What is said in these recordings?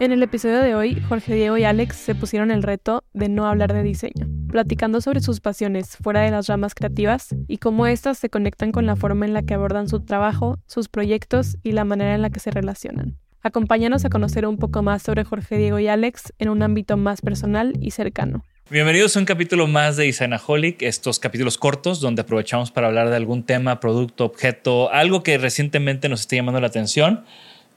En el episodio de hoy, Jorge Diego y Alex se pusieron el reto de no hablar de diseño, platicando sobre sus pasiones fuera de las ramas creativas y cómo éstas se conectan con la forma en la que abordan su trabajo, sus proyectos y la manera en la que se relacionan. Acompáñanos a conocer un poco más sobre Jorge Diego y Alex en un ámbito más personal y cercano. Bienvenidos a un capítulo más de Designaholic, estos capítulos cortos donde aprovechamos para hablar de algún tema, producto, objeto, algo que recientemente nos esté llamando la atención.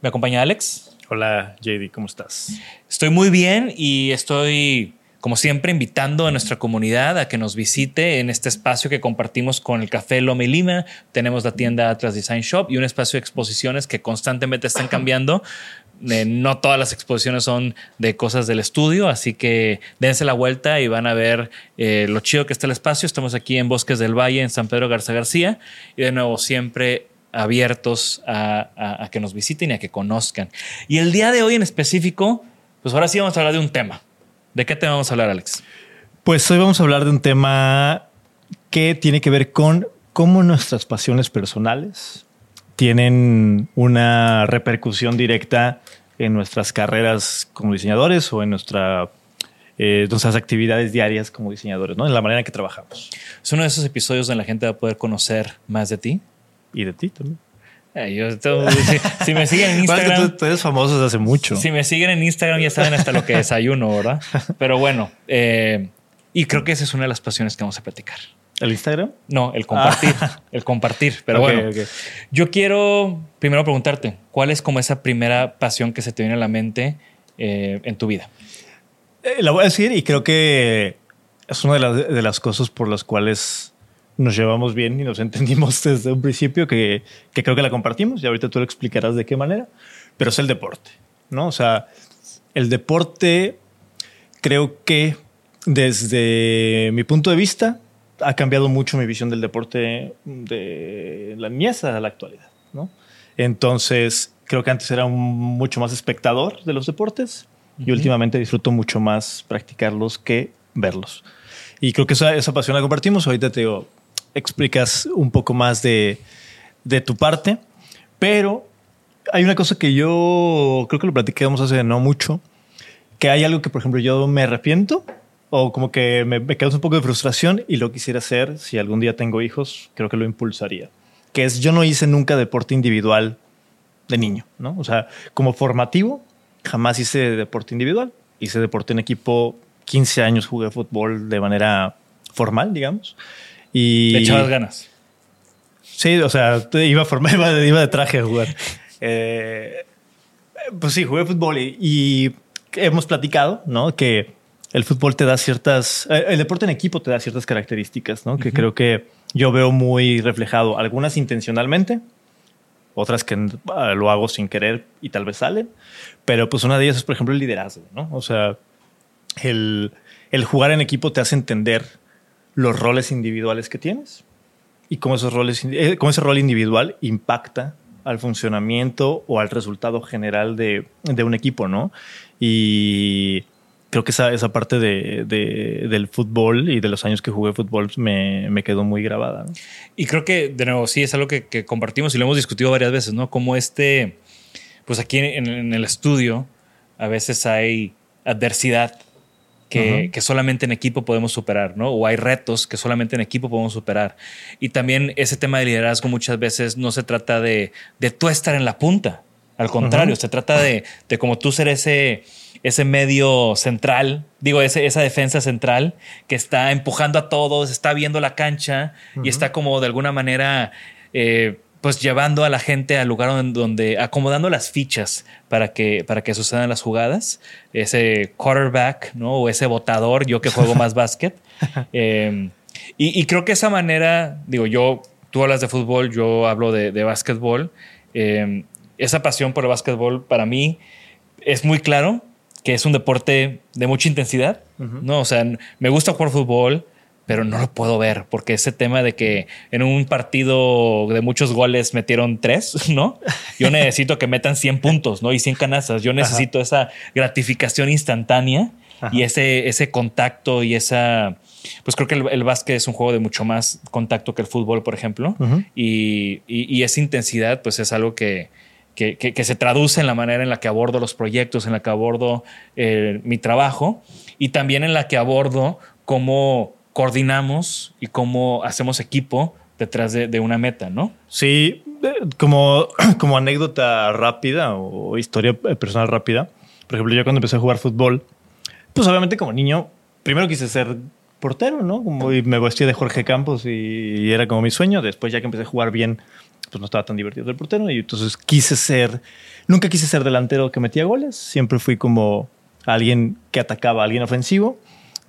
Me acompaña Alex. Hola JD, ¿cómo estás? Estoy muy bien y estoy, como siempre, invitando a nuestra comunidad a que nos visite en este espacio que compartimos con el Café Loma y Lima. Tenemos la tienda Atlas Design Shop y un espacio de exposiciones que constantemente están cambiando. Eh, no todas las exposiciones son de cosas del estudio, así que dense la vuelta y van a ver eh, lo chido que está el espacio. Estamos aquí en Bosques del Valle, en San Pedro Garza García, y de nuevo siempre abiertos a, a, que nos visiten y a que conozcan. Y el día de hoy en específico, pues ahora sí vamos a hablar de un tema. ¿De qué tema vamos a hablar, Alex? Pues hoy vamos a hablar de un tema que tiene que ver con cómo nuestras pasiones personales tienen una repercusión directa en nuestras carreras como diseñadores o en nuestra, eh, nuestras actividades diarias como diseñadores, ¿no? en la manera en que trabajamos. Es uno de esos episodios donde la gente va a poder conocer más de ti. Y de ti también. Eh, yo, si, si, me siguen en Instagram. Tú, tú, eres famoso desde hace mucho. Si me siguen en Instagram, ya saben hasta lo que desayuno, ¿verdad? Pero bueno, eh, y creo que esa es una de las pasiones que vamos a platicar. ¿El Instagram? No, el compartir. Ah. El compartir. Pero okay, bueno, okay. yo quiero primero preguntarte, ¿cuál es como esa primera pasión que se te viene a la mente eh, en tu vida? Eh, la voy a decir y creo que es una de las, de las cosas por las cuales nos llevamos bien y nos entendimos desde un principio que, que, creo que la compartimos y ahorita tú lo explicarás de qué manera, pero es el deporte, ¿no? O sea, el deporte creo que desde mi punto de vista ha cambiado mucho mi visión del deporte de la niñez a la actualidad, ¿no? Entonces, creo que antes era un, mucho más espectador de los deportes uh -huh. y últimamente disfruto mucho más practicarlos que verlos. Y creo que esa, esa pasión la compartimos. Ahorita te digo, explicas un poco más de, de, tu parte, pero hay una cosa que yo creo que lo platicamos hace no mucho, que hay algo que, por ejemplo, yo me arrepiento o como que me, me causa un poco de frustración y lo quisiera hacer si algún día tengo hijos, creo que lo impulsaría. Que es, yo no hice nunca deporte individual de niño, ¿no? O sea, como formativo, jamás hice deporte individual, hice deporte en equipo, 15 años jugué fútbol de manera formal, digamos. Y... ¿Le echabas ganas? Sí, o sea, iba, formal, iba, iba de traje a jugar. eh, pues sí, jugué fútbol y, y hemos platicado, ¿no? Que el fútbol te da ciertas, eh, el deporte en equipo te da ciertas características, ¿no? Que creo que yo veo muy reflejado, algunas intencionalmente, otras que ah, lo hago sin querer y tal vez salen, pero pues una de ellas es, por ejemplo, el liderazgo, ¿no? O sea, el, el jugar en equipo te hace entender los roles individuales que tienes y cómo, esos roles, eh, cómo ese rol individual impacta al funcionamiento o al resultado general de, de un equipo, ¿no? Y creo que esa, esa parte de, de- del fútbol y de los años que jugué fútbol me, me quedó muy grabada. Y creo que, de nuevo, sí, es algo que, que compartimos y lo hemos discutido varias veces, ¿no? Como este, pues aquí en el estudio, a veces hay adversidad que, solamente en equipo podemos superar, ¿no? O hay retos que solamente en equipo podemos superar. Y también ese tema de liderazgo muchas veces no se trata de, de tú estar en la punta. Al contrario, se trata de, de como tú ser ese, ese medio central, digo, ese, esa defensa central que está empujando a todos, está viendo la cancha y está como de alguna manera, eh, pues llevando a la gente al lugar donde, donde- acomodando las fichas para que, para que sucedan las jugadas. Ese quarterback, ¿no? O ese botador, yo que juego más básquet. Eh, y, y creo que esa manera, digo, yo, tú hablas de fútbol, yo hablo de, de básquetbol. Eh, esa pasión por el básquetbol para mí es muy claro que es un deporte de mucha intensidad, ¿no? O sea, me gusta jugar fútbol, pero no lo puedo ver porque ese tema de que en un partido de muchos goles metieron tres, ¿no? Yo necesito que metan 100 puntos, ¿no? Y 100 canastas. Yo necesito esa gratificación instantánea y ese, ese contacto y esa... Pues creo que el, el básquet es un juego de mucho más contacto que el fútbol, por ejemplo. Y, y- y esa intensidad, pues es algo que, que, que- que se traduce en la manera en la que abordo los proyectos, en la que abordo eh, mi trabajo y también en la que abordo cómo coordinamos y cómo hacemos equipo detrás de, una meta, ¿no? Sí, eh, como, como anécdota rápida o historia eh, personal rápida. Por ejemplo, yo cuando empecé a jugar fútbol, pues obviamente como niño, primero quise ser portero, ¿no? Como y me vestí de Jorge Campos y era como mi sueño. Después ya que empecé a jugar bien, pues no estaba tan divertido el portero y entonces quise ser, nunca quise ser delantero que metía goles. Siempre fui como alguien que atacaba a alguien ofensivo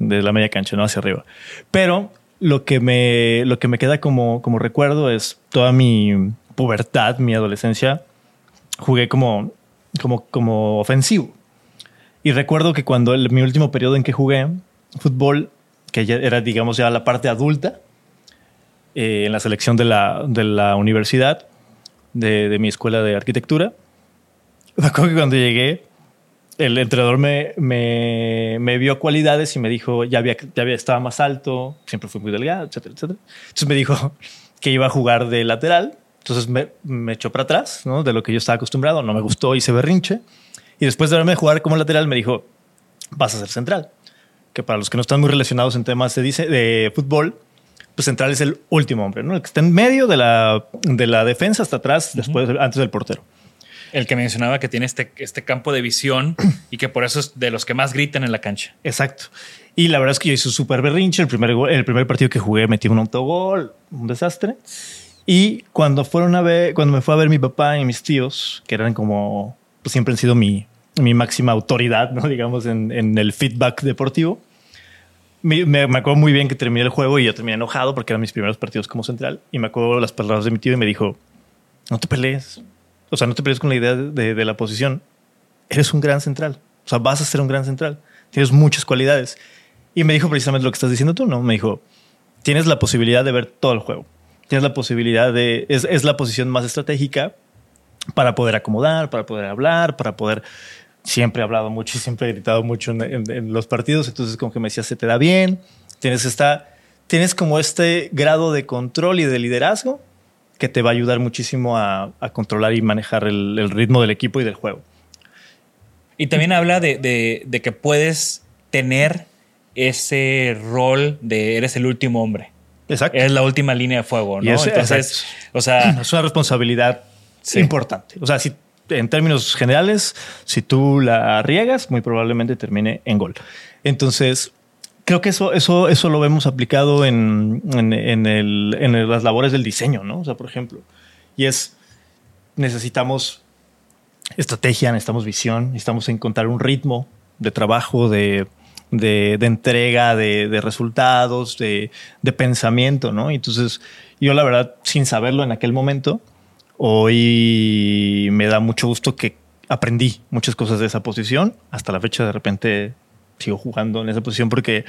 de la media cancha, no hacia arriba. Pero lo que me, lo que me queda como, como recuerdo es toda mi pubertad, mi adolescencia, jugué como, como, como ofensivo. Y recuerdo que cuando el- mi último periodo en que jugué fútbol, que ya era, digamos, ya la parte adulta, eh, en la selección de la, de la universidad, de, mi escuela de arquitectura, me que cuando llegué, el entrenador me, me, me vio cualidades y me dijo, ya había, ya había, estaba más alto, siempre fui muy delgado, etcétera, etcétera. Entonces me dijo que iba a jugar de lateral. Entonces me, me echó para atrás, ¿no? De lo que yo estaba acostumbrado. No me gustó, hice berrinche. Y después de verme jugar como lateral, me dijo, vas a ser central. Que para los que no están muy relacionados en temas de, dice, de fútbol, pues central es el último hombre, ¿no? El que está en medio de la, de la defensa hasta atrás, después, antes del portero. El que mencionaba que tiene este, este campo de visión y que por eso es de los que más gritan en la cancha. Exacto. Y la verdad es que yo hice un súper berrinche. El primer, gol- el primer partido que jugué metí un autogol, un desastre. Y cuando fueron a ver, cuando me fue a ver mi papá y mis tíos, que eran como, pues siempre han sido mi, mi máxima autoridad, ¿no? Digamos, en, en el feedback deportivo. Me, me, me acuerdo muy bien que terminé el juego y yo terminé enojado porque eran mis primeros partidos como central. Y me acuerdo las palabras de mi tío y me dijo, no te pelees. O sea, no te pelees con la idea de, de- la posición. Eres un gran central. O sea, vas a ser un gran central. Tienes muchas cualidades. Y me dijo precisamente lo que estás diciendo tú, ¿no? Me dijo, tienes la posibilidad de ver todo el juego. Tienes la posibilidad de... Es, es la posición más estratégica para poder acomodar, para poder hablar, para poder... Siempre he hablado mucho y siempre he gritado mucho en, en- en los partidos, entonces como que me decía, se te da bien, tienes esta... Tienes como este grado de control y de liderazgo que te va a ayudar muchísimo a, a controlar y manejar el, el ritmo del equipo y del juego. Y también habla de, de- de que puedes tener ese rol de eres el último hombre. Exacto. Eres la última línea de fuego, ¿no? ese- Entonces, o sea, es una responsabilidad Sí. importante. O sea, si en términos generales, si tú la riegas, muy probablemente termine en gol. Entonces, creo que eso, eso, eso lo vemos aplicado en, en, en el- en las labores del diseño, ¿no? O sea, por ejemplo, y es necesitamos estrategia, necesitamos visión, necesitamos encontrar un ritmo de trabajo, de, de, de entrega, de, de resultados, de, pensamiento, ¿no? Entonces, yo la verdad, sin saberlo en aquel momento, hoy me da mucho gusto que aprendí muchas cosas de esa posición. Hasta la fecha, de repente, sigo jugando en esa posición porque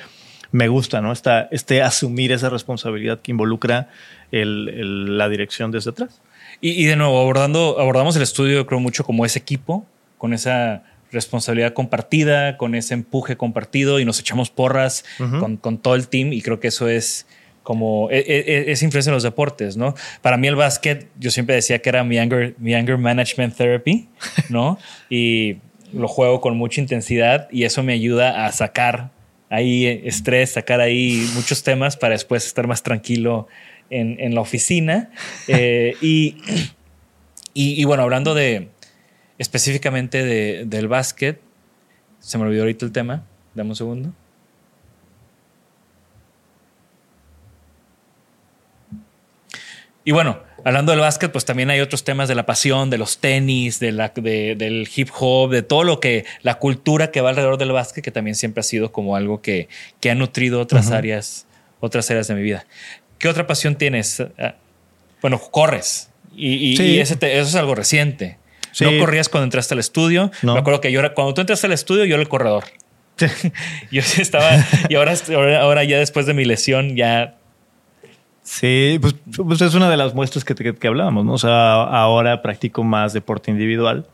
me gusta, ¿no? Esta, este asumir esa responsabilidad que involucra el- el- la dirección desde atrás. Y, y de nuevo, abordando, abordamos el estudio, creo mucho como ese equipo, con esa responsabilidad compartida, con ese empuje compartido y nos echamos porras con, con todo el team y creo que eso es como e- e- es influencia en los deportes, ¿no? Para mí el básquet, yo siempre decía que era mi anger, mi anger management therapy, ¿no? y lo juego con mucha intensidad y eso me ayuda a sacar ahí estrés, sacar ahí muchos temas para después estar más tranquilo en, en la oficina. Eh, y, y, y bueno, hablando de específicamente de- del básquet, se me olvidó ahorita el tema, dame un segundo. Y bueno, hablando del básquet, pues también hay otros temas de la pasión, de los tenis, de la, de- del hip hop, de todo lo que, la cultura que va alrededor del básquet, que también siempre ha sido como algo que, que ha nutrido otras áreas, otras áreas de mi vida. ¿Qué otra pasión tienes? Ah, Bueno, corres. Y, y- Sí. y ese te- eso es algo reciente. Sí. No corrías cuando entraste al estudio. No. Me acuerdo que yo era, cuando tú entraste al estudio, yo era el corredor. yo estaba, y ahora, ahora ya después de mi lesión, ya Sí, pues, pues es una de las muestras que, que, que hablábamos, ¿no? O sea, ahora practico más deporte individual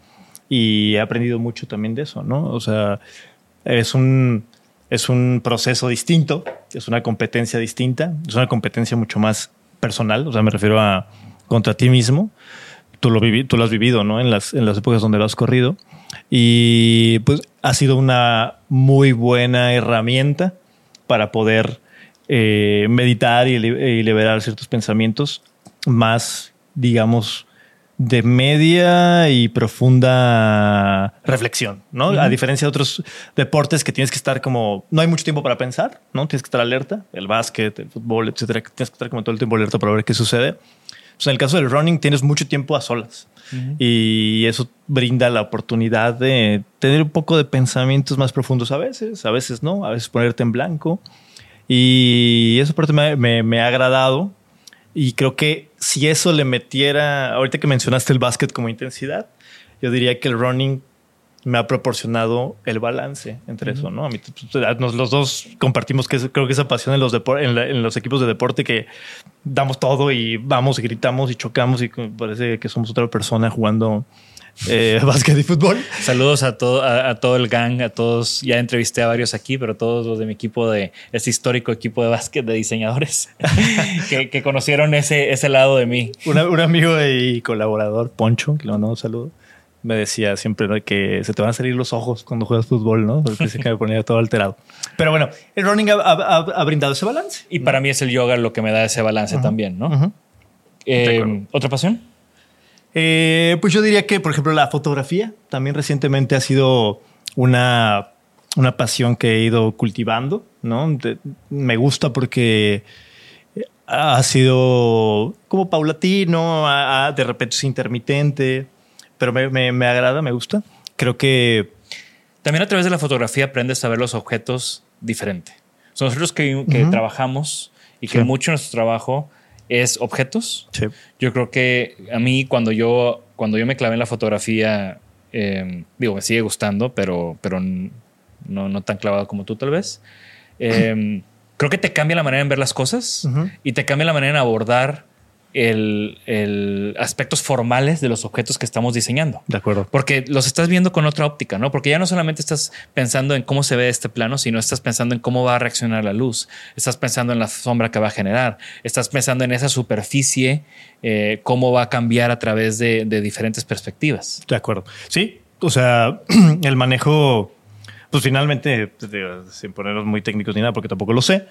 y he aprendido mucho también de eso, ¿no? O sea, es un, es un proceso distinto, es una competencia distinta, es una competencia mucho más personal, o sea, me refiero a contra ti mismo. Tú lo, vivi- tú lo has vivido, ¿no? En las, en las épocas donde lo has corrido. Y pues ha sido una muy buena herramienta para poder eh, meditar y, y liberar ciertos pensamientos más, digamos, de media y profunda reflexión, ¿no? A diferencia de otros deportes que tienes que estar como, no hay mucho tiempo para pensar, ¿no? Tienes que estar alerta, el básquet, el fútbol, etcétera, que tienes que estar como todo el tiempo alerta para ver qué sucede. Pues en el caso del running tienes mucho tiempo a solas y eso brinda la oportunidad de tener un poco de pensamientos más profundos a veces, a veces no, a veces ponerte en blanco. Y esa parte me, me- me ha agradado. Y creo que si eso le metiera, ahorita que mencionaste el básquet como intensidad, yo diría que el running me ha proporcionado el balance entre eso, ¿no? A mí, nos, los dos compartimos que creo que esa pasión en los, en, la- en los equipos de deporte que damos todo y vamos y gritamos y chocamos y parece que somos otra persona jugando eh, básquet y fútbol. Saludos a todo, a, a todo el gang, a todos. Ya entrevisté a varios aquí, pero todos los de mi equipo de ese histórico equipo de básquet de diseñadores que, que conocieron ese, ese lado de mí. Una- un amigo y colaborador, Poncho, que le mandó un saludo, me decía siempre ¿no? que se te van a salir los ojos cuando juegas fútbol, ¿no? Porque que me ponía todo alterado. Pero bueno, el running ha, ha- ha- ha brindado ese balance. Y para mí es el yoga lo que me da ese balance también, ¿no? Eh. ¿Otra pasión? Eh, pues yo diría que, por ejemplo, la fotografía también recientemente ha sido una, una pasión que he ido cultivando, ¿no? De- me gusta porque ha sido como paulatino, a- a- de repente es intermitente, pero me, me- me agrada, me gusta. Creo que También a través de la fotografía aprendes a ver los objetos diferente. Nosotros que, que trabajamos y que Sí. mucho de nuestro trabajo es objetos. sí, Yo creo que a mí cuando yo, cuando yo me clavé en la fotografía, eh, digo, me sigue gustando, pero, pero no, no tan clavado como tú tal vez. Eh, creo que te cambia la manera en ver las cosas y te cambia la manera en abordar el, el aspectos formales de los objetos que estamos diseñando. de acuerdo. Porque los estás viendo con otra óptica, ¿no? Porque ya no solamente estás pensando en cómo se ve este plano, sino estás pensando en cómo va a reaccionar la luz, estás pensando en la sombra que va a generar, estás pensando en esa superficie, eh, cómo va a cambiar a través de, de diferentes perspectivas. De acuerdo. Sí, o sea, el manejo, pues finalmente, pues, digo, sin ponernos muy técnicos ni nada, porque tampoco lo sé,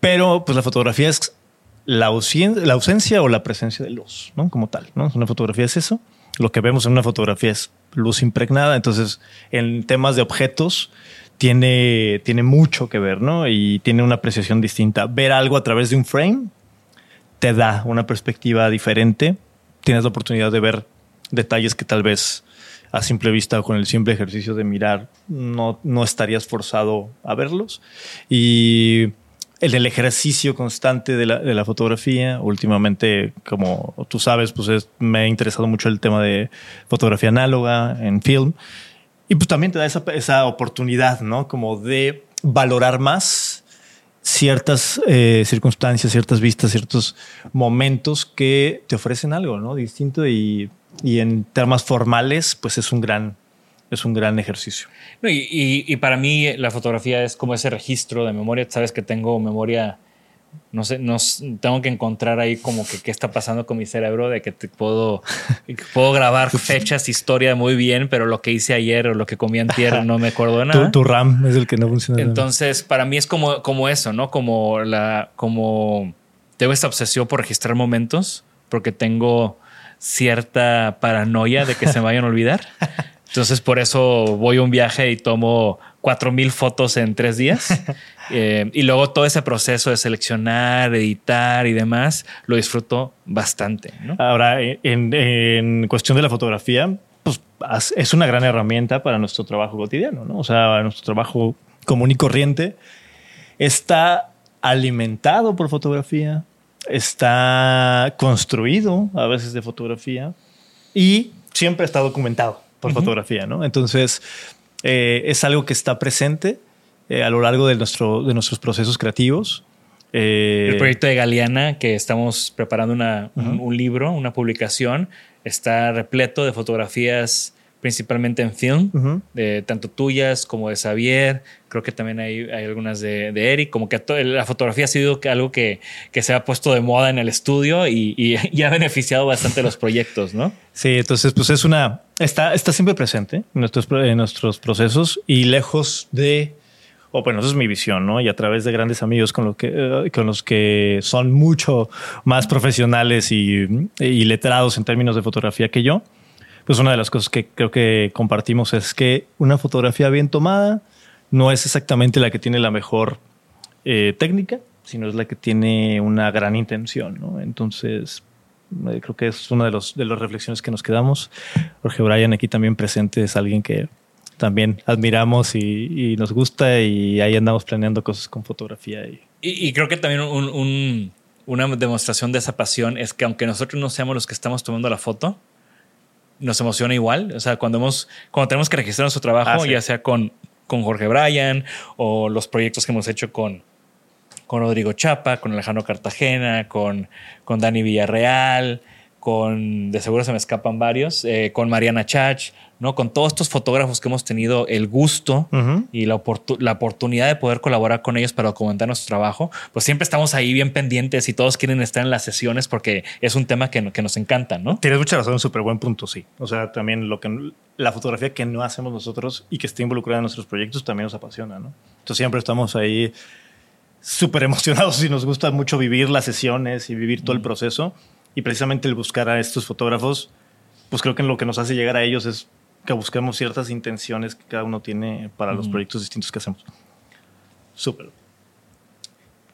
pero pues la fotografía es la, ausencia, la ausencia o la presencia de luz, ¿no? Como tal, ¿no? Una fotografía es eso. Lo que vemos en una fotografía es luz impregnada. Entonces, en temas de objetos, tiene, tiene mucho que ver, ¿no? Y tiene una apreciación distinta. Ver algo a través de un frame te da una perspectiva diferente. Tienes la oportunidad de ver detalles que tal vez a simple vista o con el simple ejercicio de mirar no, no estarías forzado a verlos. Y el ejercicio constante de la, de la fotografía. Últimamente, como tú sabes, pues es- me ha interesado mucho el tema de fotografía análoga en film. Y pues también te da esa, esa oportunidad, ¿no? Como de valorar más ciertas eh, circunstancias, ciertas vistas, ciertos momentos que te ofrecen algo, ¿no? Distinto y, y en temas formales, pues es un gran, es un gran ejercicio. No, y, y- y para mí la fotografía es como ese registro de memoria. Sabes que tengo memoria, no sé, no, tengo que encontrar ahí como que qué está pasando con mi cerebro, de que te puedo, puedo grabar fechas, historia muy bien, pero lo que hice ayer o lo que comí antier no me acuerdo de nada. Tu, tu RAM es el que no funciona. Entonces, para mí es como, como eso, ¿no? Como la, como tengo esta obsesión por registrar momentos, porque tengo cierta paranoia de que se me vayan a olvidar. Entonces, por eso voy a un viaje y tomo cuatro mil fotos en tres días. Eh, y luego todo ese proceso de seleccionar, editar y demás, lo disfruto bastante, ¿no? Ahora, en, en cuestión de la fotografía, pues es una gran herramienta para nuestro trabajo cotidiano, ¿no? O sea, nuestro trabajo común y corriente está alimentado por fotografía, está construido a veces de fotografía y siempre está documentado por fotografía, ¿no? Entonces, eh, es algo que está presente eh, a lo largo de, nuestro, de nuestros procesos creativos. Eh, El proyecto de Galeana, que estamos preparando una- un, un libro, una publicación, está repleto de fotografías principalmente en film, de tanto tuyas como de Xavier. Creo que también hay, hay algunas de, de Eric. Como que la fotografía ha sido algo que, que se ha puesto de moda en el estudio y, y- y ha beneficiado bastante los proyectos, ¿no? Sí, entonces pues es una, está, está siempre presente en nuestros, en nuestros procesos y lejos de, o bueno, esa es mi visión, ¿no? Y a través de grandes amigos con, lo que, eh, con los que son mucho más profesionales y, y letrados en términos de fotografía que yo, pues una de las cosas que creo que compartimos es que una fotografía bien tomada no es exactamente la que tiene la mejor eh, técnica, sino es la que tiene una gran intención, ¿no? Entonces, eh, creo que es una de, los, de las reflexiones que nos quedamos. Jorge Bryan aquí también presente es alguien que también admiramos y, nos gusta y ahí andamos planeando cosas con fotografía. Y, Y, creo que también un- un- una demostración de esa pasión es que aunque nosotros no seamos los que estamos tomando la foto, nos emociona igual. O sea, cuando, hemos, cuando tenemos que registrar nuestro trabajo, Ah, sí. ya sea con, con Jorge Bryan o los proyectos que hemos hecho con, con Rodrigo Chapa, con Alejandro Cartagena, con, con Dani Villarreal, con, de seguro se me escapan varios, eh, con Mariana Chach, ¿no? Con todos estos fotógrafos que hemos tenido el gusto Ujú. y la, oportu- la oportunidad de poder colaborar con ellos para documentar nuestro trabajo, pues siempre estamos ahí bien pendientes y todos quieren estar en las sesiones porque es un tema que, que nos encanta, ¿no? Tienes mucha razón, súper buen punto, sí. O sea, también lo que la fotografía que no hacemos nosotros y que está involucrada en nuestros proyectos también nos apasiona, ¿no? Entonces siempre estamos ahí súper emocionados y nos gusta mucho vivir las sesiones y vivir todo el proceso. Y precisamente el buscar a estos fotógrafos, pues creo que lo que nos hace llegar a ellos es que busquemos ciertas intenciones que cada uno tiene para los proyectos distintos que hacemos. Súper.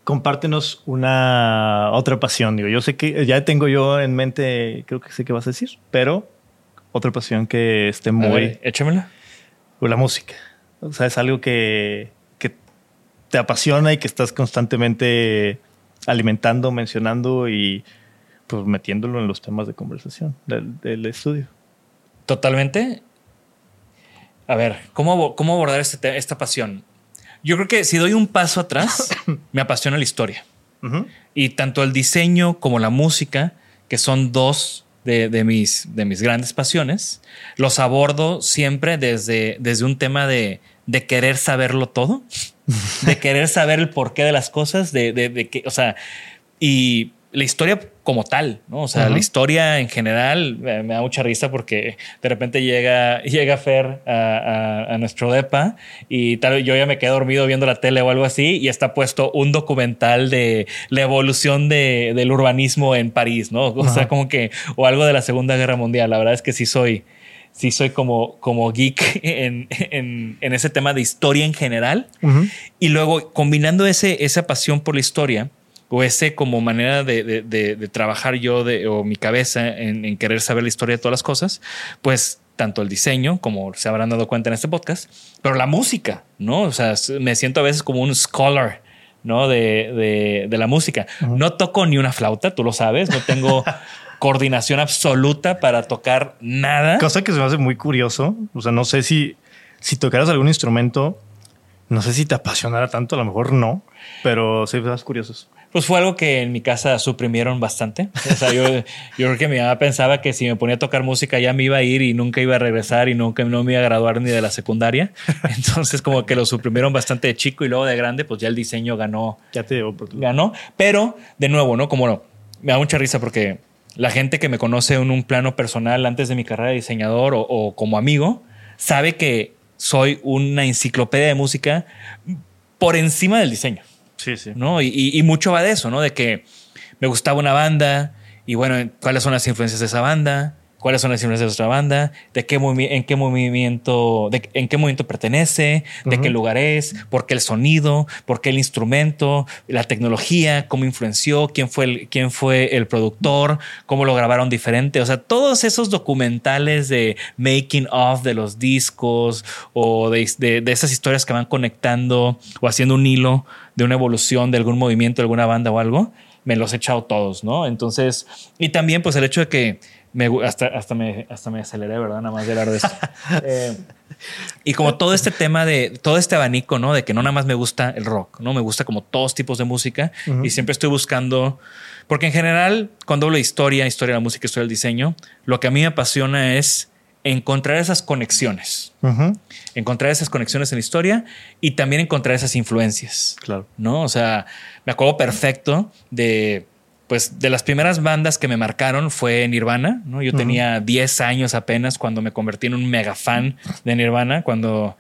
Compártenos una otra pasión. Digo, yo sé que ya tengo yo en mente, creo que sé qué vas a decir, pero otra pasión que esté muy ver, échamela. o la música. O sea, es algo que, que te apasiona y que estás constantemente alimentando, mencionando y pues metiéndolo en los temas de conversación del, del estudio. Totalmente. A ver, ¿cómo, cómo abordar este te- esta pasión? Yo creo que si doy un paso atrás, me apasiona la historia. Ujú. Y tanto el diseño como la música, que son dos de, de mis, de mis grandes pasiones, los abordo siempre desde, desde un tema de, de querer saberlo todo, de querer saber el porqué de las cosas, de, de, de que, o sea, y la historia como tal, ¿no? O sea, Ajá. la historia en general eh, me da mucha risa porque de repente llega, llega Fer a, a- a nuestro depa y tal, yo ya me quedé dormido viendo la tele o algo así y está puesto un documental de la evolución de- del urbanismo en París, ¿no? O sea, Ajá. como que, o algo de la Segunda Guerra Mundial. La verdad es que sí soy, sí soy como, como geek en, en- en ese tema de historia en general. Ujú. Y luego combinando ese, esa pasión por la historia o ese como manera de, de- de- de trabajar yo o mi cabeza en, en querer saber la historia de todas las cosas, pues tanto el diseño, como se habrán dado cuenta en este podcast, pero la música, ¿no? O sea, me siento a veces como un scholar, ¿no? De, la música. No toco ni una flauta, tú lo sabes, no tengo coordinación absoluta para tocar nada. Cosa que se me hace muy curioso. O sea, no sé si, si tocaras algún instrumento, no sé si te apasionara tanto, a lo mejor no, pero sí, estás curiosos. Pues fue algo que en mi casa suprimieron bastante. O sea, yo, yo creo que mi mamá pensaba que si me ponía a tocar música ya me iba a ir y nunca iba a regresar y nunca no me iba a graduar ni de la secundaria. Entonces como que lo suprimieron bastante de chico y luego de grande pues ya el diseño ganó. Ya te dio. Ganó. Pero de nuevo, ¿no? Como no, me da mucha risa porque la gente que me conoce en un plano personal antes de mi carrera de diseñador o, o como amigo sabe que soy una enciclopedia de música por encima del diseño. Sí, sí. ¿no? Y, y, y, mucho va de eso, ¿no? De que me gustaba una banda y bueno, ¿cuáles son las influencias de esa banda? ¿Cuáles son las influencias de otra banda? ¿De qué en qué movimiento, de, en qué movimiento pertenece? ¿De uh -huh. qué lugar es? ¿Por qué el sonido? ¿Por qué el instrumento? ¿La tecnología? ¿Cómo influenció? ¿Quién fue el, quién fue el productor? ¿Cómo lo grabaron diferente? O sea, todos esos documentales de making of de los discos o de, de, de esas historias que van conectando o haciendo un hilo de una evolución de algún movimiento, de alguna banda o algo, me los he echado todos, ¿no? Entonces, y también pues el hecho de que me, hasta, hasta, me, hasta me aceleré, ¿verdad? Nada más de hablar de esto. eh, y como todo este tema de todo este abanico, ¿no? De que no nada más me gusta el rock, ¿no? Me gusta como todos tipos de música uh -huh. y siempre estoy buscando, porque en general, cuando hablo de historia, historia de la música, historia del diseño, lo que a mí me apasiona es encontrar esas conexiones. Uh -huh. Encontrar esas conexiones en la historia y también encontrar esas influencias. Claro. ¿No? O sea, me acuerdo perfecto de pues de las primeras bandas que me marcaron fue Nirvana, ¿no? Yo uh -huh. tenía 10 años apenas cuando me convertí en un mega fan de Nirvana, cuando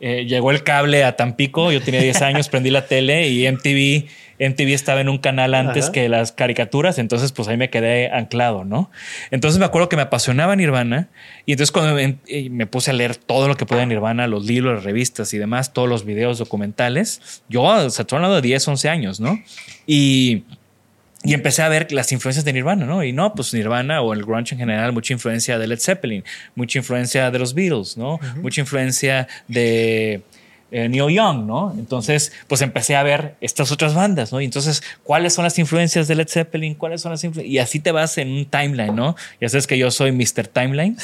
eh, llegó el cable a Tampico, yo tenía 10 años, prendí la tele y MTV, MTV estaba en un canal antes Ajá. que las caricaturas, entonces pues ahí me quedé anclado, ¿no? Entonces me acuerdo que me apasionaba Nirvana y entonces cuando me, me puse a leer todo lo que podía Nirvana, los libros, las revistas y demás, todos los videos documentales, yo, o estoy hablando de 10, 11 años, ¿no? Y y empecé a ver las influencias de Nirvana, ¿no? Y no, pues Nirvana o el grunge en general, mucha influencia de Led Zeppelin, mucha influencia de los Beatles, ¿no? Uh -huh. Mucha influencia de eh, Neil Young, ¿no? Entonces, pues empecé a ver estas otras bandas, ¿no? Y entonces, ¿cuáles son las influencias de Led Zeppelin? ¿Cuáles son las influencias? Y así te vas en un timeline, ¿no? Ya sabes que yo soy Mr. Timeline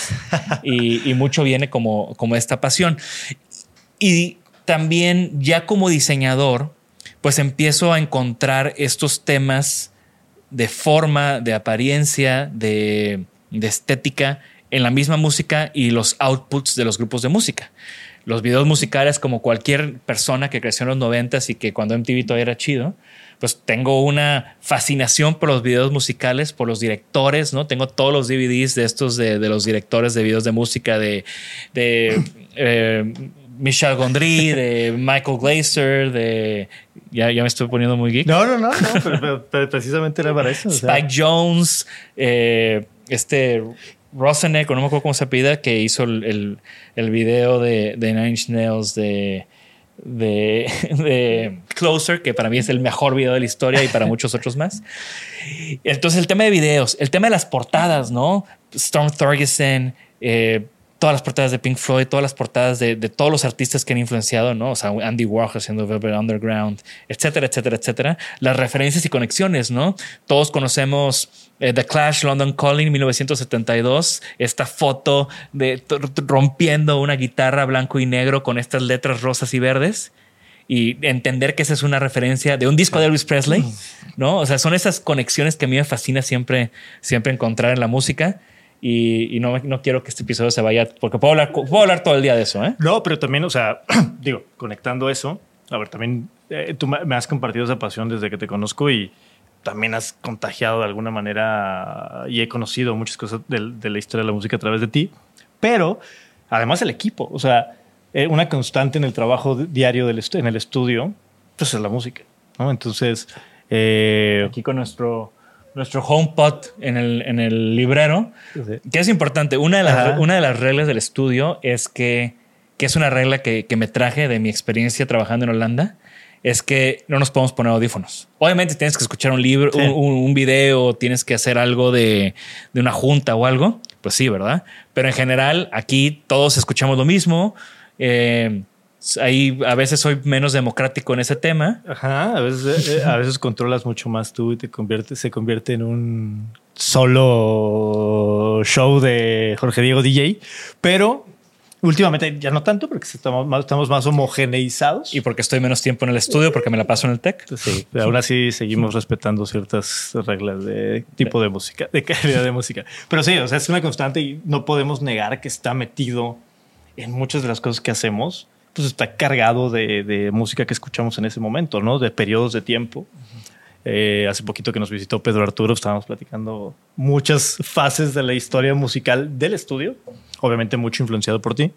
y, y mucho viene como, como esta pasión. Y también ya como diseñador, pues empiezo a encontrar estos temas de forma, de apariencia, de, de, estética en la misma música y los outputs de los grupos de música. Los videos musicales, como cualquier persona que creció en los noventas y que cuando MTV todavía era chido, pues tengo una fascinación por los videos musicales, por los directores, ¿no? Tengo todos los DVDs de estos de, de los directores de videos de música de, de eh, Michel Gondry, de Michael Glazer, de. Ya, ya, me estoy poniendo muy geek. No, no, no, no pero, pero, precisamente era para eso. Spike o sea. Jones, eh, este Roseneck, o no me acuerdo cómo se pida, que hizo el, el, el video de, de, Nine Inch Nails de, de, de, Closer, que para mí es el mejor video de la historia y para muchos otros más. Entonces, el tema de videos, el tema de las portadas, ¿no? Storm Thorgerson, eh, todas las portadas de Pink Floyd, todas las portadas de, de, todos los artistas que han influenciado, ¿no? O sea, Andy Warhol haciendo Velvet Underground, etcétera, etcétera, etcétera. Las referencias y conexiones, ¿no? Todos conocemos eh, The Clash London Calling 1972, esta foto de rompiendo una guitarra blanco y negro con estas letras rosas y verdes y entender que esa es una referencia de un disco de Elvis Presley, ¿no? O sea, son esas conexiones que a mí me fascina siempre, siempre encontrar en la música y, y no, no, quiero que este episodio se vaya, porque puedo hablar, puedo hablar todo el día de eso. ¿eh? No, pero también, o sea, digo, conectando eso, a ver, también eh, tú me has compartido esa pasión desde que te conozco y también has contagiado de alguna manera y he conocido muchas cosas de, de la historia de la música a través de ti, pero además el equipo, o sea, eh, una constante en el trabajo diario del en el estudio, pues es la música, ¿no? Entonces, eh, aquí con nuestro nuestro HomePod en el, en el librero, sí. que es importante. Una de, las, una de las reglas del estudio es que, que es una regla que, que, me traje de mi experiencia trabajando en Holanda, es que no nos podemos poner audífonos. Obviamente tienes que escuchar un libro, Sí. un, un- un video, tienes que hacer algo de, de una junta o algo. Pues sí, ¿verdad? Pero en general, aquí todos escuchamos lo mismo. Eh, ahí a veces soy menos democrático en ese tema. Ajá, a veces, eh, a veces controlas mucho más tú y te convierte, se convierte en un solo show de Jorge Diego DJ, pero últimamente ya no tanto porque estamos más, estamos más homogeneizados. Y porque estoy menos tiempo en el estudio, porque me la paso en el tech. Sí, pero aún así seguimos respetando ciertas reglas de tipo de música, de calidad de música. Pero sí, o sea, es una constante y no podemos negar que está metido en muchas de las cosas que hacemos. Pues está cargado de, de música que escuchamos en ese momento, ¿no? De periodos de tiempo. Eh, hace poquito que nos visitó Pedro Arturo, estábamos platicando muchas fases de la historia musical del estudio, obviamente mucho influenciado por ti,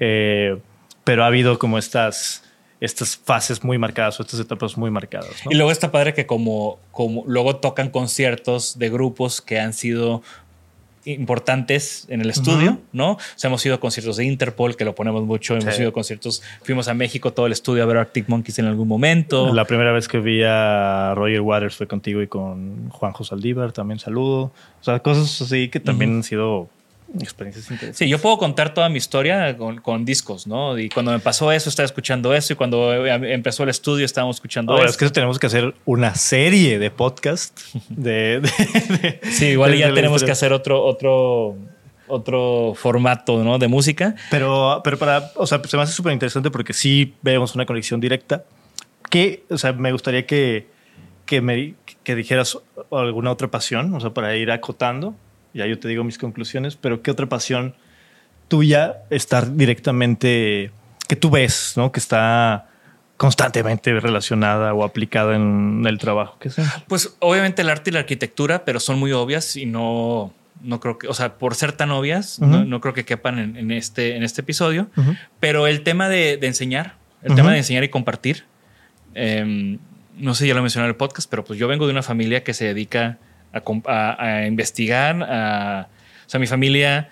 Eh, pero ha habido como estas, estas fases muy marcadas o estas etapas muy marcadas. Y luego está padre que como, como luego tocan conciertos de grupos que han sido importantes en el estudio, ¿no? O sea, hemos ido a conciertos de Interpol, que lo ponemos mucho, hemos Sí. ido a conciertos, fuimos a México todo el estudio a ver Arctic Monkeys en algún momento. La primera vez que vi a Roger Waters fue contigo y con Juanjo Saldívar, también saludo. O sea, cosas así que también han sido experiencias interesantes. Sí, yo puedo contar toda mi historia con, con discos, ¿no? Y cuando me pasó eso, estaba escuchando eso, y cuando eh, empezó el estudio, estábamos escuchando Ahora, eso. es que tenemos que hacer una serie de podcast de, de- de- Sí, igual de- ya tenemos que hacer otro, otro, otro formato, ¿no? De música. Pero, pero para, o sea, se me hace súper interesante porque sí vemos una conexión directa. Que, o sea, me gustaría que, que me que dijeras alguna otra pasión, o sea, para ir acotando. Ya yo te digo mis conclusiones, pero ¿qué otra pasión tuya estar directamente, que tú ves, ¿no? Que está constantemente relacionada o aplicada en el trabajo que sea. Pues obviamente el arte y la arquitectura, pero son muy obvias y no, no creo que, o sea, por ser tan obvias, no, no creo que quepan en, en este, en este episodio. Pero el tema de, de enseñar, el tema de enseñar y compartir, em, no sé, ya lo mencioné en el podcast, pero pues yo vengo de una familia que se dedica a, com- a- a investigar, a, o sea, mi familia,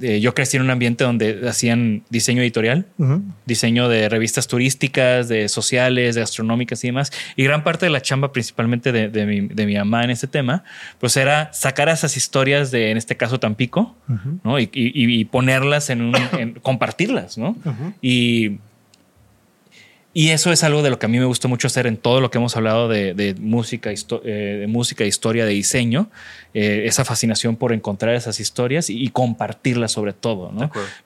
eh, yo crecí en un ambiente donde hacían diseño editorial diseño de revistas turísticas, de sociales, de gastronómicas y demás. Y gran parte de la chamba, principalmente de, de mi, de mi mamá en este tema, pues era sacar esas historias de, en este caso, Tampico, Ujú. ¿no? Y, y- y ponerlas en un, en- compartirlas, ¿no? Y, y eso es algo de lo que a mí me gusta mucho hacer en todo lo que hemos hablado de, de música, eh, de música, historia, de diseño, eh, esa fascinación por encontrar esas historias y, y compartirlas sobre todo.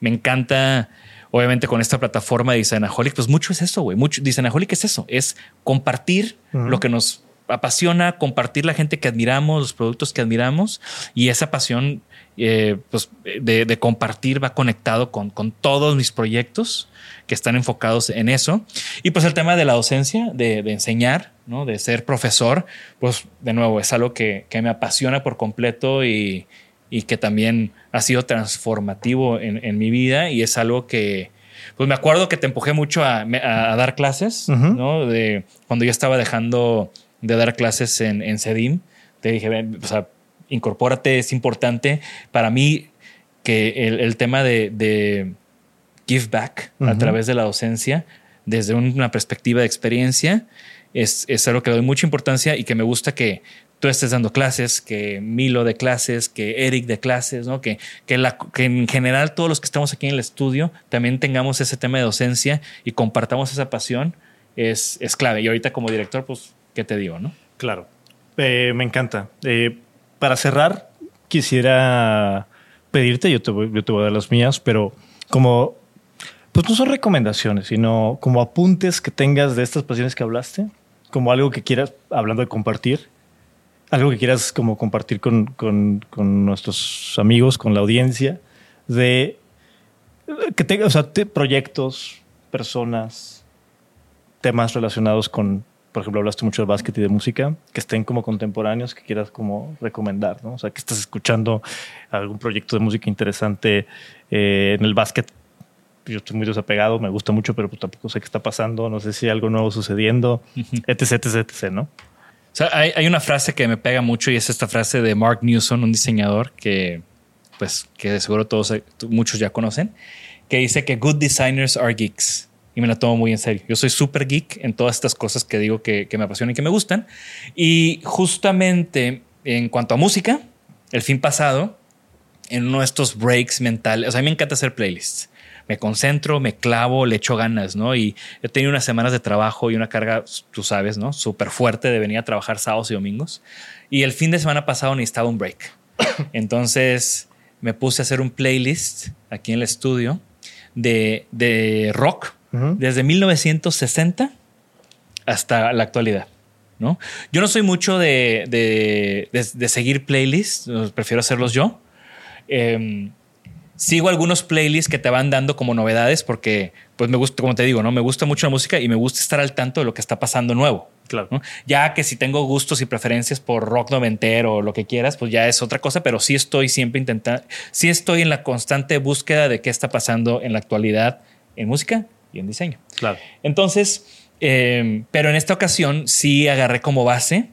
Me encanta, obviamente, con esta plataforma de Designaholic, pues mucho es eso, güey. Mucho Designaholic es eso, es compartir lo que nos apasiona, compartir la gente que admiramos, los productos que admiramos y esa pasión eh, pues, de, de compartir va conectado con, con todos mis proyectos que están enfocados en eso. Y pues el tema de la docencia, de, de enseñar, ¿no? de ser profesor, pues de nuevo es algo que, que me apasiona por completo y, y que también ha sido transformativo en, en mi vida y es algo que, pues me acuerdo que te empujé mucho a, a- dar clases. ¿no? De cuando yo estaba dejando de dar clases en, en CEDIM, te dije, ven, o sea, incorpórate, es importante. Para mí, que el, el tema de, de give back a través de la docencia, desde una perspectiva de experiencia, es, es algo que le doy mucha importancia y que me gusta que tú estés dando clases, que Milo de clases, que Eric de clases, ¿no? que, que, la, que en general todos los que estamos aquí en el estudio también tengamos ese tema de docencia y compartamos esa pasión, es, es clave. Y ahorita como director, pues, ¿qué te digo? no? Claro. Eh, me encanta. Eh, para cerrar, quisiera pedirte, yo te, voy, yo te voy a dar las mías, pero como, pues no son recomendaciones, sino como apuntes que tengas de estas pasiones que hablaste, como algo que quieras, hablando de compartir, algo que quieras como compartir con, con- con nuestros amigos, con la audiencia, de que tengas, o sea, proyectos, personas, temas relacionados con, por ejemplo, hablaste mucho de básquet y de música, que estén como contemporáneos, que quieras como recomendar, ¿no? O sea, que estás escuchando algún proyecto de música interesante eh, en el básquet. Yo estoy muy desapegado, me gusta mucho, pero pues tampoco sé qué está pasando, no sé si hay algo nuevo sucediendo, etc, etc, etc, ¿no? O sea, hay, hay una frase que me pega mucho y es esta frase de Mark Newson, un diseñador que, pues, que de seguro todos, muchos ya conocen, que dice que good designers are geeks. Y me la tomo muy en serio. Yo soy súper geek en todas estas cosas que digo que, que me apasionan y que me gustan. Y justamente en cuanto a música, el fin pasado, en uno de estos breaks mentales, o sea, a mí me encanta hacer playlists. Me concentro, me clavo, le echo ganas, ¿no? Y he tenido unas semanas de trabajo y una carga, tú sabes, ¿no? Súper fuerte de venir a trabajar sábados y domingos. Y el fin de semana pasado necesitaba un break. Entonces me puse a hacer un playlist aquí en el estudio de, de rock desde 1960 hasta la actualidad. ¿no? Yo no soy mucho de, de, de- de seguir playlists, prefiero hacerlos yo. Em, sigo algunos playlists que te van dando como novedades porque, pues me gusta, como te digo, ¿no? Me gusta mucho la música y me gusta estar al tanto de lo que está pasando nuevo. Claro. ¿no? Ya que si tengo gustos y preferencias por rock noventero o lo que quieras, pues ya es otra cosa, pero sí estoy siempre intentando, sí estoy en la constante búsqueda de qué está pasando en la actualidad en música y en diseño. Claro. Entonces, eh, pero en esta ocasión sí agarré como base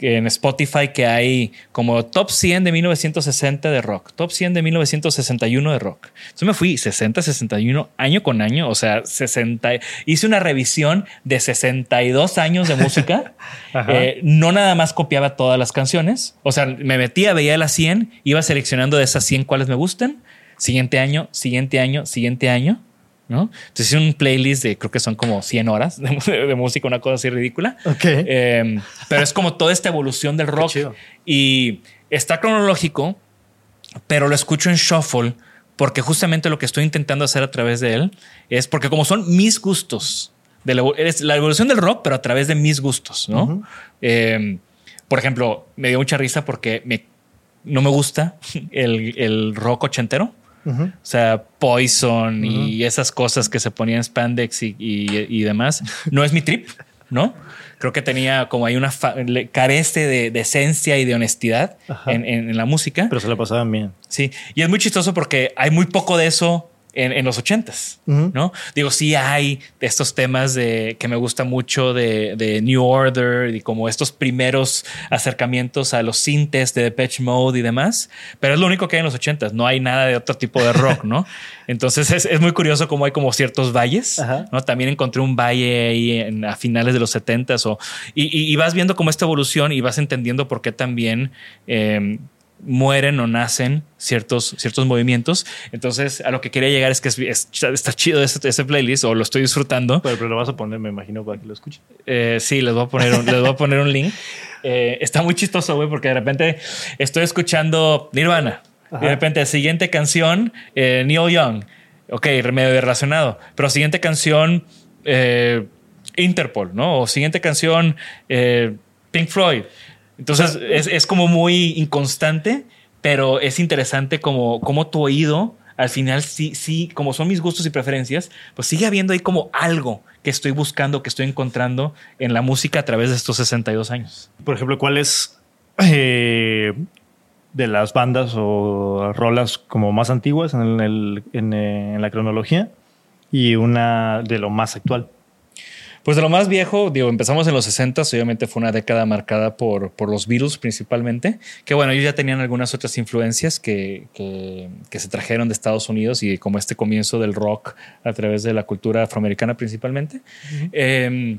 en Spotify que hay como top 100 de 1960 de rock, top 100 de 1961 de rock. Entonces me fui 60, 61 año con año, o sea, 60. Hice una revisión de 62 años de música. Eh, no nada más copiaba todas las canciones, o sea, me metía, veía las 100, iba seleccionando de esas 100 cuáles me gustan. Siguiente año, siguiente año, siguiente año. ¿No? Entonces hice un playlist de creo que son como 100 horas de, de música, una cosa así ridícula. Ok. Eh, pero es como toda esta evolución del rock. Y está cronológico, pero lo escucho en shuffle porque justamente lo que estoy intentando hacer a través de él es porque como son mis gustos, de la, es la evolución del rock, pero a través de mis gustos, ¿no? Eh, por ejemplo, me dio mucha risa porque me, no me gusta el, el rock ochentero. O sea, Poison y esas cosas que se ponían spandex y, y- y demás. No es mi trip, ¿no? Creo que tenía como hay una carece de, de esencia y de honestidad en, en- en la música. Pero se la pasaban bien. Sí, y es muy chistoso porque hay muy poco de eso en, en los ochentas, Ujú. ¿no? Digo, sí hay estos temas de que me gusta mucho de, de New Order y como estos primeros acercamientos a los sintes de Depeche Mode y demás, pero es lo único que hay en los ochentas. No hay nada de otro tipo de rock, ¿no? Entonces es, es muy curioso cómo hay como ciertos valles, Ajá. ¿no? También encontré un valle ahí en- a finales de los setentas o y, y- y vas viendo como esta evolución y vas entendiendo por qué también eh, mueren o nacen ciertos, ciertos movimientos. Entonces, a lo que quería llegar es que es- es- está chido ese, ese playlist o lo estoy disfrutando. Pero, pero lo vas a poner, me imagino, para que lo escuchen. Eh, sí, les voy a poner un, les voy a poner un link. Eh, está muy chistoso, güey, porque de repente estoy escuchando Nirvana. Y de repente, siguiente canción, eh, Neil Young. Ok, medio relacionado. Pero siguiente canción, eh, Interpol, ¿no? O siguiente canción, eh, Pink Floyd. Entonces, es, es como muy inconstante, pero es interesante como, como tu oído al final sí, sí, como son mis gustos y preferencias, pues sigue habiendo ahí como algo que estoy buscando, que estoy encontrando en la música a través de estos 62 años. Por ejemplo, ¿cuál es eh, de las bandas o rolas como más antiguas en, eh, en la cronología y una de lo más actual? Pues de lo más viejo, digo, empezamos en los 60, obviamente fue una década marcada por, por los Beatles principalmente, que bueno, ellos ya tenían algunas otras influencias que, que, que se trajeron de Estados Unidos y como este comienzo del rock a través de la cultura afroamericana principalmente. Eh,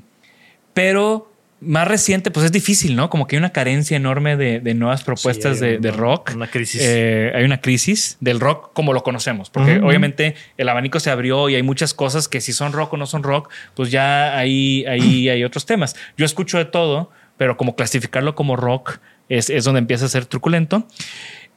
pero más reciente, pues es difícil, ¿no? Como que hay una carencia enorme de, de nuevas propuestas Sí, de, rock. Una crisis. Eh, hay una crisis del rock como lo conocemos, porque obviamente el abanico se abrió y hay muchas cosas que si son rock o no son rock, pues ya ahí, ahí hay otros temas. Yo escucho de todo, pero como clasificarlo como rock es, es donde empieza a ser truculento.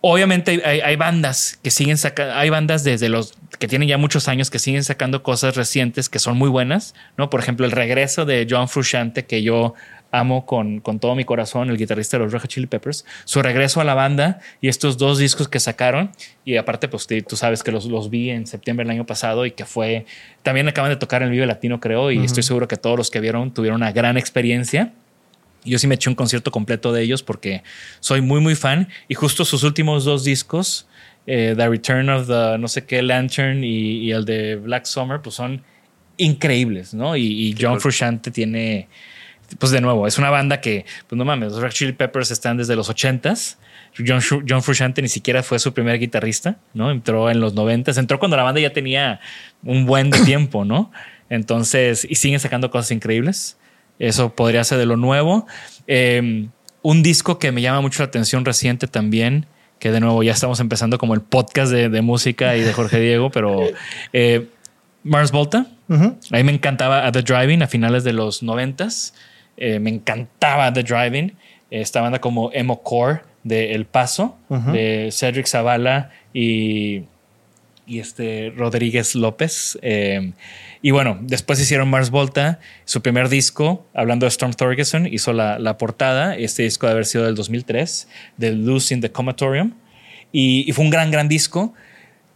Obviamente hay, hay bandas que siguen sacando, hay bandas desde los que tienen ya muchos años que siguen sacando cosas recientes que son muy buenas, ¿no? Por ejemplo, el regreso de John Frusciante, que yo amo con, con todo mi corazón, el guitarrista de los Hot Chili Peppers, su regreso a la banda y estos dos discos que sacaron. Y aparte, pues tú sabes que los, los vi en septiembre del año pasado y que fue, también acaban de tocar en el Vive Latino, creo, y estoy seguro que todos los que vieron tuvieron una gran experiencia. Yo sí me eché un concierto completo de ellos porque soy muy, muy fan. Y justo sus últimos dos discos, eh, The Return of the no sé qué Lantern y, y el de Black Summer, pues son increíbles, ¿no? Y, y John Frusciante tiene, pues de nuevo, es una banda que, pues no mames, los Red Chili Peppers están desde los 80s. John, John Frusciante ni siquiera fue su primer guitarrista, ¿no? Entró en los 90s, entró cuando la banda ya tenía un buen tiempo, ¿no? Entonces, y siguen sacando cosas increíbles. Eso podría ser de lo nuevo. Eh, un disco que me llama mucho la atención reciente también, que de nuevo ya estamos empezando como el podcast de, de música y de Jorge Diego, pero eh, Mars Volta. A mí me encantaba The Driving a finales de los noventas. Eh, me encantaba The Driving. Esta banda como Emo Core de El Paso, de Cedric Zavala y, y este Rodríguez López. Eh, y bueno, después hicieron Mars Volta, su primer disco, hablando de Storm Thorgerson, hizo la, la portada. Este disco debe haber sido del 2003, de Losing the Comatorium. Y, fue un gran, gran disco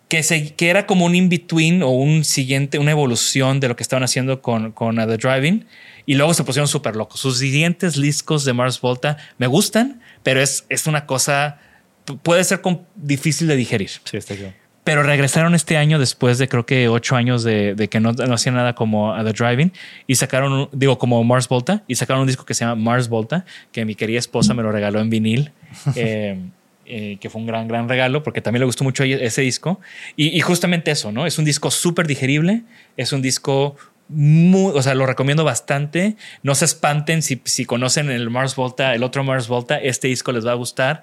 que, se, que era como un in-between o un siguiente, una evolución de lo que estaban haciendo con, con The Driving. Y luego se pusieron súper locos. Sus siguientes discos de Mars Volta me gustan, pero es, es una cosa, puede ser difícil de digerir. Sí, está bien. Pero regresaron este año después de creo que ocho años de, de que no, no hacían nada como a The Driving y sacaron, digo, como Mars Volta y sacaron un disco que se llama Mars Volta, que mi querida esposa me lo regaló en vinil. eh, eh, que fue un gran, gran regalo porque también le gustó mucho ese disco. Y, y justamente eso, ¿no? Es un disco súper digerible, es un disco muy, o sea, lo recomiendo bastante. No se espanten si, si conocen el Mars Volta, el otro Mars Volta, este disco les va a gustar.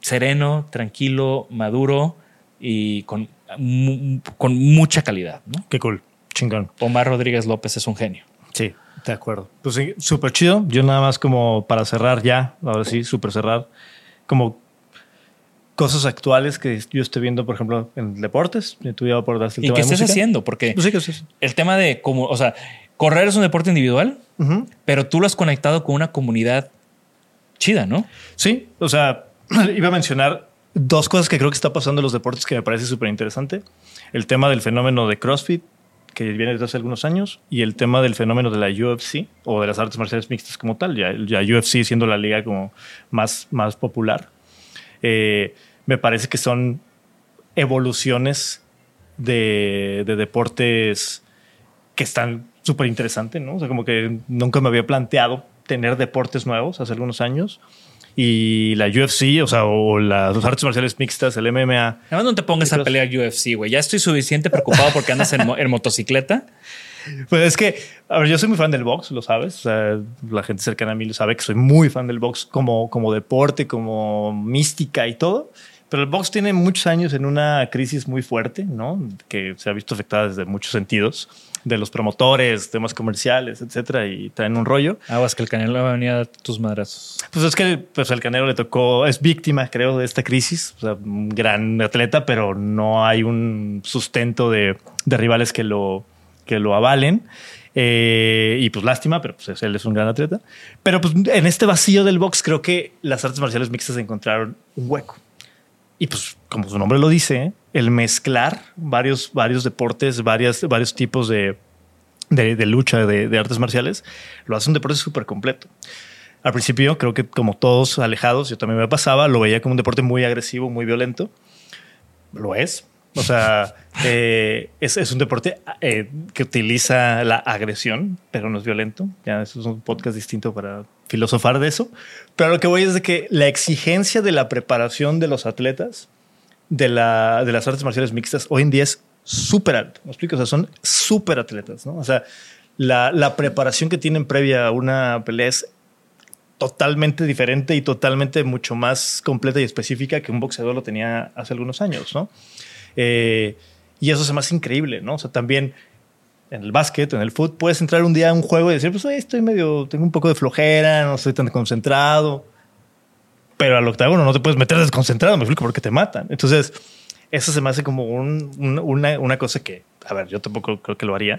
Sereno, tranquilo, maduro y con, mu- con mucha calidad, ¿no? Qué cool. Chingón. Omar Rodríguez López es un genio. Sí, de acuerdo. Pues sí, súper chido. Yo nada más como para cerrar ya, ahora sí, súper cerrar, como cosas actuales que yo estoy viendo, por ejemplo, en deportes. Tú ya abordaste el ¿Y tema qué música. haciendo? Porque Pues sí, el tema de como, o sea, correr es un deporte individual, pero tú lo has conectado con una comunidad chida, ¿no? Sí, o sea, iba a mencionar dos cosas que creo que está pasando en los deportes que me parece súper interesante. El tema del fenómeno de CrossFit, que viene desde hace algunos años, y el tema del fenómeno de la UFC o de las artes marciales mixtas como tal, ya, ya UFC siendo la liga como más, más popular. Eh, me parece que son evoluciones de, de deportes que están súper interesantes, ¿no? O sea, como que nunca me había planteado tener deportes nuevos hace algunos años. Y la UFC, o sea, o las artes marciales mixtas, el MMA. Nada más no te pongas a pelear UFC, güey. Ya estoy suficiente preocupado porque andas en, mo- en motocicleta. Pues es que, a ver, yo soy muy fan del box, lo sabes. O sea, la gente cercana a mí lo sabe que soy muy fan del box como, como deporte, como mística y todo. Pero el box tiene muchos años en una crisis muy fuerte, ¿no? Que se ha visto afectada desde muchos sentidos, de los promotores, temas comerciales, etcétera, y traen un rollo. Aguas que el canelo va a venir a tus madrazos. Pues es que pues, al Canelo le tocó, es víctima, creo, de esta crisis. O sea, un gran atleta, pero no hay un sustento de, de rivales que lo, que lo avalen. Eh, y pues lástima, pero pues él es un gran atleta. Pero pues en este vacío del box creo que las artes marciales mixtas encontraron un hueco. Y pues como su nombre lo dice, el mezclar varios, varios deportes, varias, varios tipos de, de, de lucha de, de artes marciales, lo hace un deporte súper completo. Al principio, creo que como todos alejados, yo también me pasaba, lo veía como un deporte muy agresivo, muy violento. Lo es. O sea, eh, es, es un deporte eh, que utiliza la agresión, pero no es violento. Ya eso es un podcast distinto para filosofar de eso. Pero lo que voy es de que la exigencia de la preparación de los atletas de, la, de las artes marciales mixtas hoy en día es súper alto. ¿Me explico? O sea, son súper atletas, ¿no? O sea, la, la preparación que tienen previa a una pelea es totalmente diferente y totalmente mucho más completa y específica que un boxeador lo tenía hace algunos años, ¿no? Eh, y eso se hace increíble, ¿no? O sea, también en el básquet, en el fútbol, puedes entrar un día a un juego y decir, pues oye, estoy medio, tengo un poco de flojera, no estoy tan concentrado. Pero al octágono no te puedes meter desconcentrado, me explico, porque te matan. Entonces, eso se me hace como un- un- una, una cosa que, a ver, yo tampoco creo que lo haría,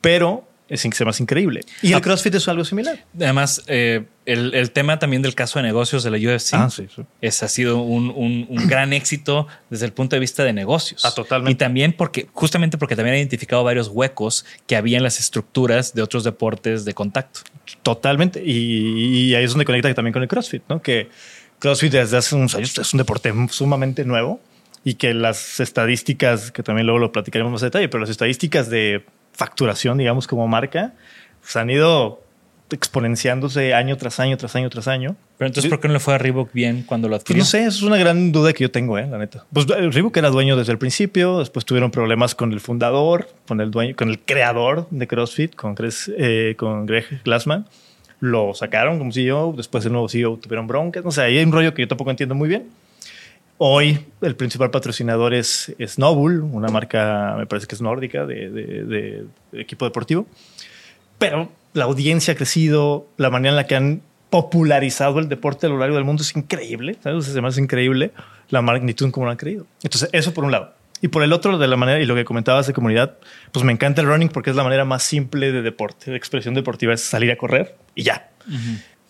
pero es, se me hace increíble. Y el CrossFit es algo similar. Además, eh, el, el tema también del caso de negocios de la UFC Ah, sí, sí. es, ha sido un, un- un gran éxito desde el punto de vista de negocios. Ah, totalmente. Y también porque, justamente porque también ha identificado varios huecos que había en las estructuras de otros deportes de contacto. Totalmente. Y, y ahí es donde conecta también con el CrossFit, ¿no? Que CrossFit desde hace unos años es un deporte sumamente nuevo y que las estadísticas, que también luego lo platicaremos más a detalle, pero las estadísticas de facturación, digamos, como marca, pues han ido exponenciándose año tras año, tras año, tras año. Pero entonces, ¿por qué no le fue a Reebok bien cuando lo Pues adquirió? no sé, es una gran duda que yo tengo, eh, la neta. Pues Reebok era dueño desde el principio, después tuvieron problemas con el fundador, con el dueño, con el creador de CrossFit, con, Chris- eh, con Greg Glassman. Lo sacaron como CEO, después el nuevo CEO tuvieron broncas. No sé, ahí hay un rollo que yo tampoco entiendo muy bien. Hoy el principal patrocinador es, es una marca, me parece que es nórdica, de, equipo deportivo. Pero la audiencia ha crecido, la manera en la que han popularizado el deporte a lo largo del mundo es increíble. ¿sabes? O sea, se me increíble la magnitud como lo han creído. Entonces, eso por un lado. Y por el otro, de la manera, y lo que comentabas de comunidad, pues me encanta el running porque es la manera más simple de deporte, de expresión deportiva, es salir a correr y ya.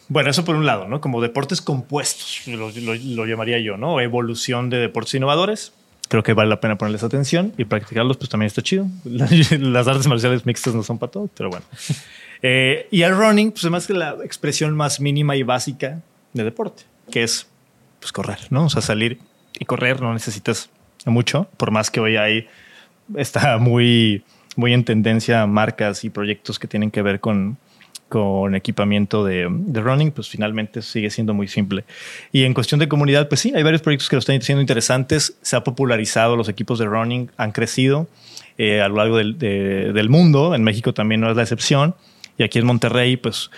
Bueno, eso por un lado, ¿no? Como deportes compuestos, lo, lo- lo llamaría yo, ¿no? Evolución de deportes innovadores. Creo que vale la pena ponerles atención y practicarlos, pues también está chido. Las artes marciales mixtas no son para todo, pero bueno. Eh, y el running, pues además que la expresión más mínima y básica de deporte, que es pues correr, ¿no? O sea, salir y correr no necesitas mucho, por más que hoy hay está muy, muy en tendencia marcas y proyectos que tienen que ver con, con equipamiento de, de running, pues finalmente sigue siendo muy simple. Y en cuestión de comunidad, pues sí, hay varios proyectos que lo están haciendo interesantes. Se ha popularizado, los equipos de running han crecido eh, a lo largo del, de- del mundo. En México también no es la excepción. Y aquí en Monterrey, pues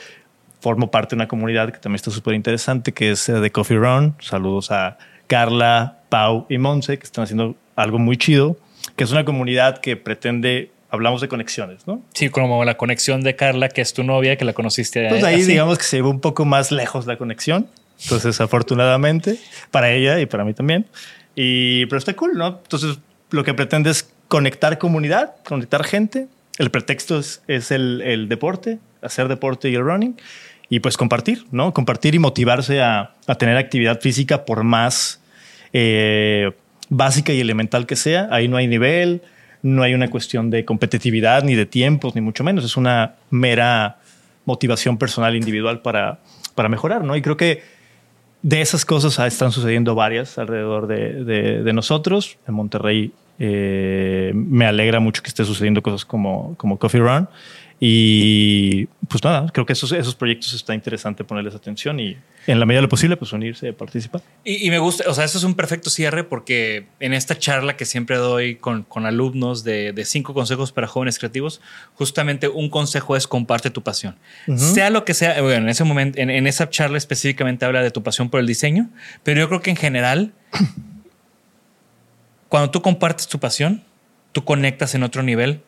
formo parte de una comunidad que también está súper interesante, que es eh, The Coffee Run. Saludos a Carla, Pau y Monse, que están haciendo algo muy chido, que es una comunidad que pretende, hablamos de conexiones, ¿no? Sí, como la conexión de Carla, que es tu novia, que la conociste Pues ahí así. digamos que se llevó un poco más lejos la conexión. Entonces, afortunadamente, para ella y para mí también. Y, pero está cool, ¿no? Entonces, lo que pretende es conectar comunidad, conectar gente. El pretexto es, es el, el deporte, hacer deporte y el running. Y pues compartir, ¿no? Compartir y motivarse a, a tener actividad física por más eh, básica y elemental que sea. Ahí no hay nivel, no hay una cuestión de competitividad, ni de tiempos, ni mucho menos. Es una mera motivación personal individual para, para mejorar, ¿no? Y creo que de esas cosas ah, están sucediendo varias alrededor de, de- nosotros. En Monterrey eh, me alegra mucho que esté sucediendo cosas como, como Coffee Run. Y pues nada, creo que esos, esos proyectos está interesante ponerles atención y en la medida de lo posible, pues unirse, participar. Y, y me gusta, o sea, eso es un perfecto cierre porque en esta charla que siempre doy con, con alumnos de, de cinco consejos para jóvenes creativos, justamente un consejo es comparte tu pasión. Sea lo que sea, bueno, en ese momento, en, en esa charla específicamente habla de tu pasión por el diseño, pero yo creo que en general, cuando tú compartes tu pasión, tú conectas en otro nivel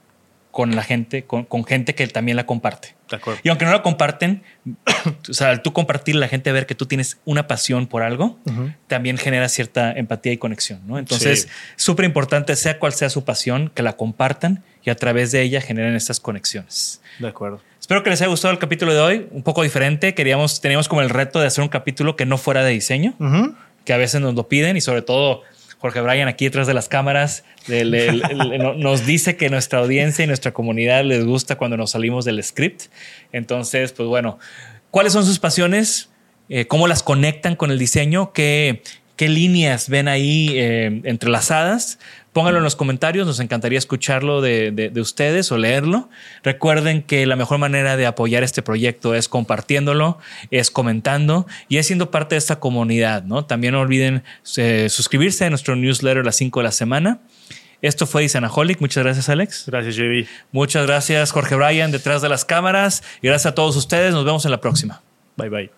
con la gente, con, con gente que también la comparte. De acuerdo. Y aunque no la comparten, o sea, al tú compartir, la gente ver que tú tienes una pasión por algo, también genera cierta empatía y conexión, ¿no? Entonces, Sí. súper importante, sea cual sea su pasión, que la compartan y a través de ella generen estas conexiones. De acuerdo. Espero que les haya gustado el capítulo de hoy, un poco diferente. Queríamos, teníamos como el reto de hacer un capítulo que no fuera de diseño, que a veces nos lo piden y sobre todo Jorge Bryan aquí detrás de las cámaras nos dice que nuestra audiencia y nuestra comunidad les gusta cuando nos salimos del script. Entonces, pues bueno, ¿cuáles son sus pasiones? Eh, ¿Cómo las conectan con el diseño? ¿Qué, qué líneas ven ahí eh, entrelazadas? Pónganlo en los comentarios, nos encantaría escucharlo de, de- de ustedes o leerlo. Recuerden que la mejor manera de apoyar este proyecto es compartiéndolo, es comentando y es siendo parte de esta comunidad. ¿no? También no olviden eh, suscribirse a nuestro newsletter a las 5 de la semana. Esto fue Isanaholic. Muchas gracias, Alex. Gracias, JB. Muchas gracias, Jorge Bryan, detrás de las cámaras. Y gracias a todos ustedes. Nos vemos en la próxima. Bye, bye.